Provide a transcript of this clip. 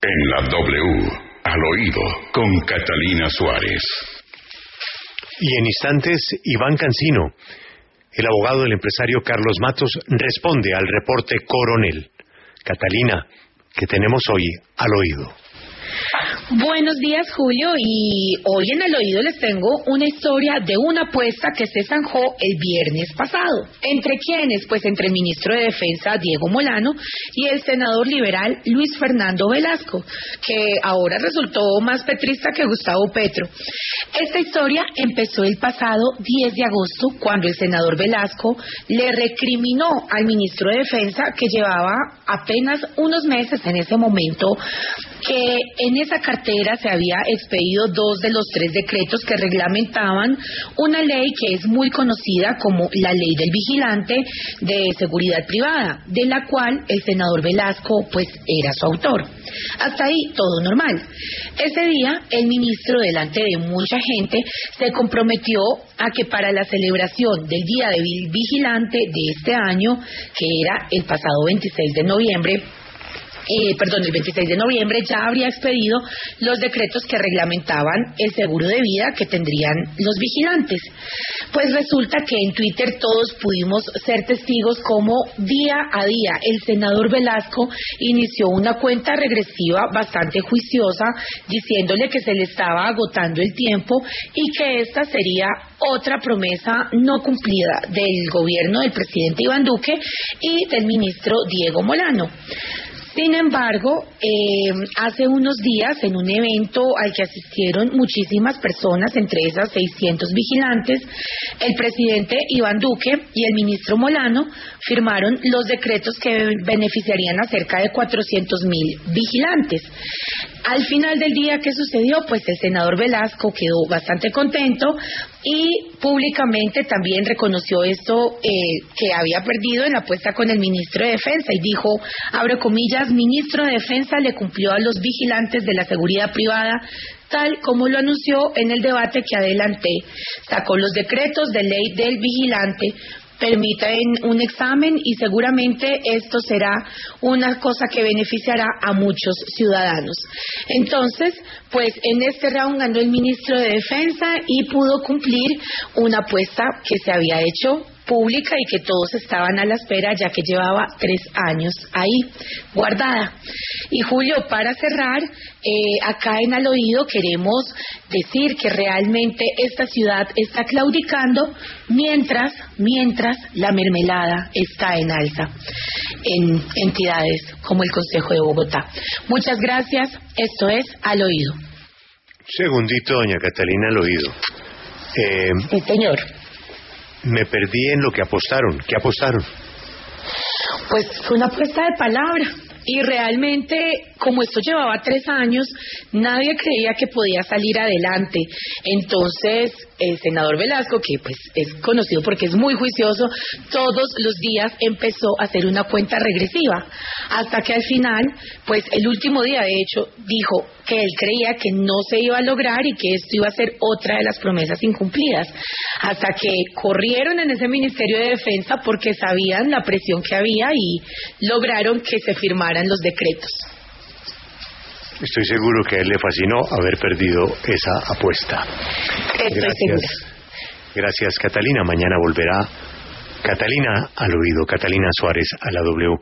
En la W, al oído, con Catalina Suárez. Y en instantes, Iván Cancino, el abogado del empresario Carlos Matos, responde al reporte Coronel. Catalina, que tenemos hoy al oído. Buenos días, Julio. Y hoy en el oído les tengo una historia de una apuesta que se zanjó el viernes pasado. ¿Entre quiénes? Pues entre el ministro de Defensa, Diego Molano, y el senador liberal Luis Fernando Velasco, que ahora resultó más petrista que Gustavo Petro. Esta historia empezó el pasado 10 de agosto, cuando el senador Velasco le recriminó al ministro de Defensa, que llevaba apenas unos meses en ese momento, que en esa cartera se había expedido dos de los tres decretos que reglamentaban una ley que es muy conocida como la ley del vigilante de seguridad privada, de la cual el senador Velasco pues era su autor. Hasta ahí todo normal. Ese día el ministro delante de mucha gente se comprometió a que para la celebración del Día del Vigilante de este año, que era el pasado 26 de noviembre, eh, perdón, el 26 de noviembre ya habría expedido los decretos que reglamentaban el seguro de vida que tendrían los vigilantes. Pues resulta que en Twitter todos pudimos ser testigos como día a día el senador Velasco inició una cuenta regresiva bastante juiciosa diciéndole que se le estaba agotando el tiempo y que esta sería otra promesa no cumplida del gobierno del presidente Iván Duque y del ministro Diego Molano. Sin embargo, eh, hace unos días, en un evento al que asistieron muchísimas personas, entre esas 600 vigilantes, el presidente Iván Duque y el ministro Molano firmaron los decretos que beneficiarían a cerca de 400 mil vigilantes. Al final del día, ¿qué sucedió? Pues el senador Velasco quedó bastante contento y públicamente también reconoció esto eh, que había perdido en la apuesta con el ministro de Defensa y dijo, abro comillas, ministro de Defensa le cumplió a los vigilantes de la seguridad privada tal como lo anunció en el debate que adelanté. Sacó los decretos de ley del vigilante permiten un examen y seguramente esto será una cosa que beneficiará a muchos ciudadanos. Entonces, pues en este round ganó el ministro de Defensa y pudo cumplir una apuesta que se había hecho pública y que todos estaban a la espera ya que llevaba tres años ahí guardada. Y Julio, para cerrar, eh, acá en al oído queremos decir que realmente esta ciudad está claudicando mientras, mientras la mermelada está en alza en entidades como el Consejo de Bogotá. Muchas gracias. Esto es al oído. Segundito, doña Catalina, al oído. Eh, sí, señor. Me perdí en lo que apostaron. ¿Qué apostaron? Pues fue una apuesta de palabra. Y realmente, como esto llevaba tres años, nadie creía que podía salir adelante. Entonces, el senador Velasco, que pues es conocido porque es muy juicioso, todos los días empezó a hacer una cuenta regresiva, hasta que al final, pues el último día, de hecho, dijo que él creía que no se iba a lograr y que esto iba a ser otra de las promesas incumplidas, hasta que corrieron en ese Ministerio de Defensa porque sabían la presión que había y lograron que se los decretos. Estoy seguro que a él le fascinó haber perdido esa apuesta. Gracias. Gracias, Catalina. Mañana volverá Catalina al oído, Catalina Suárez a la W.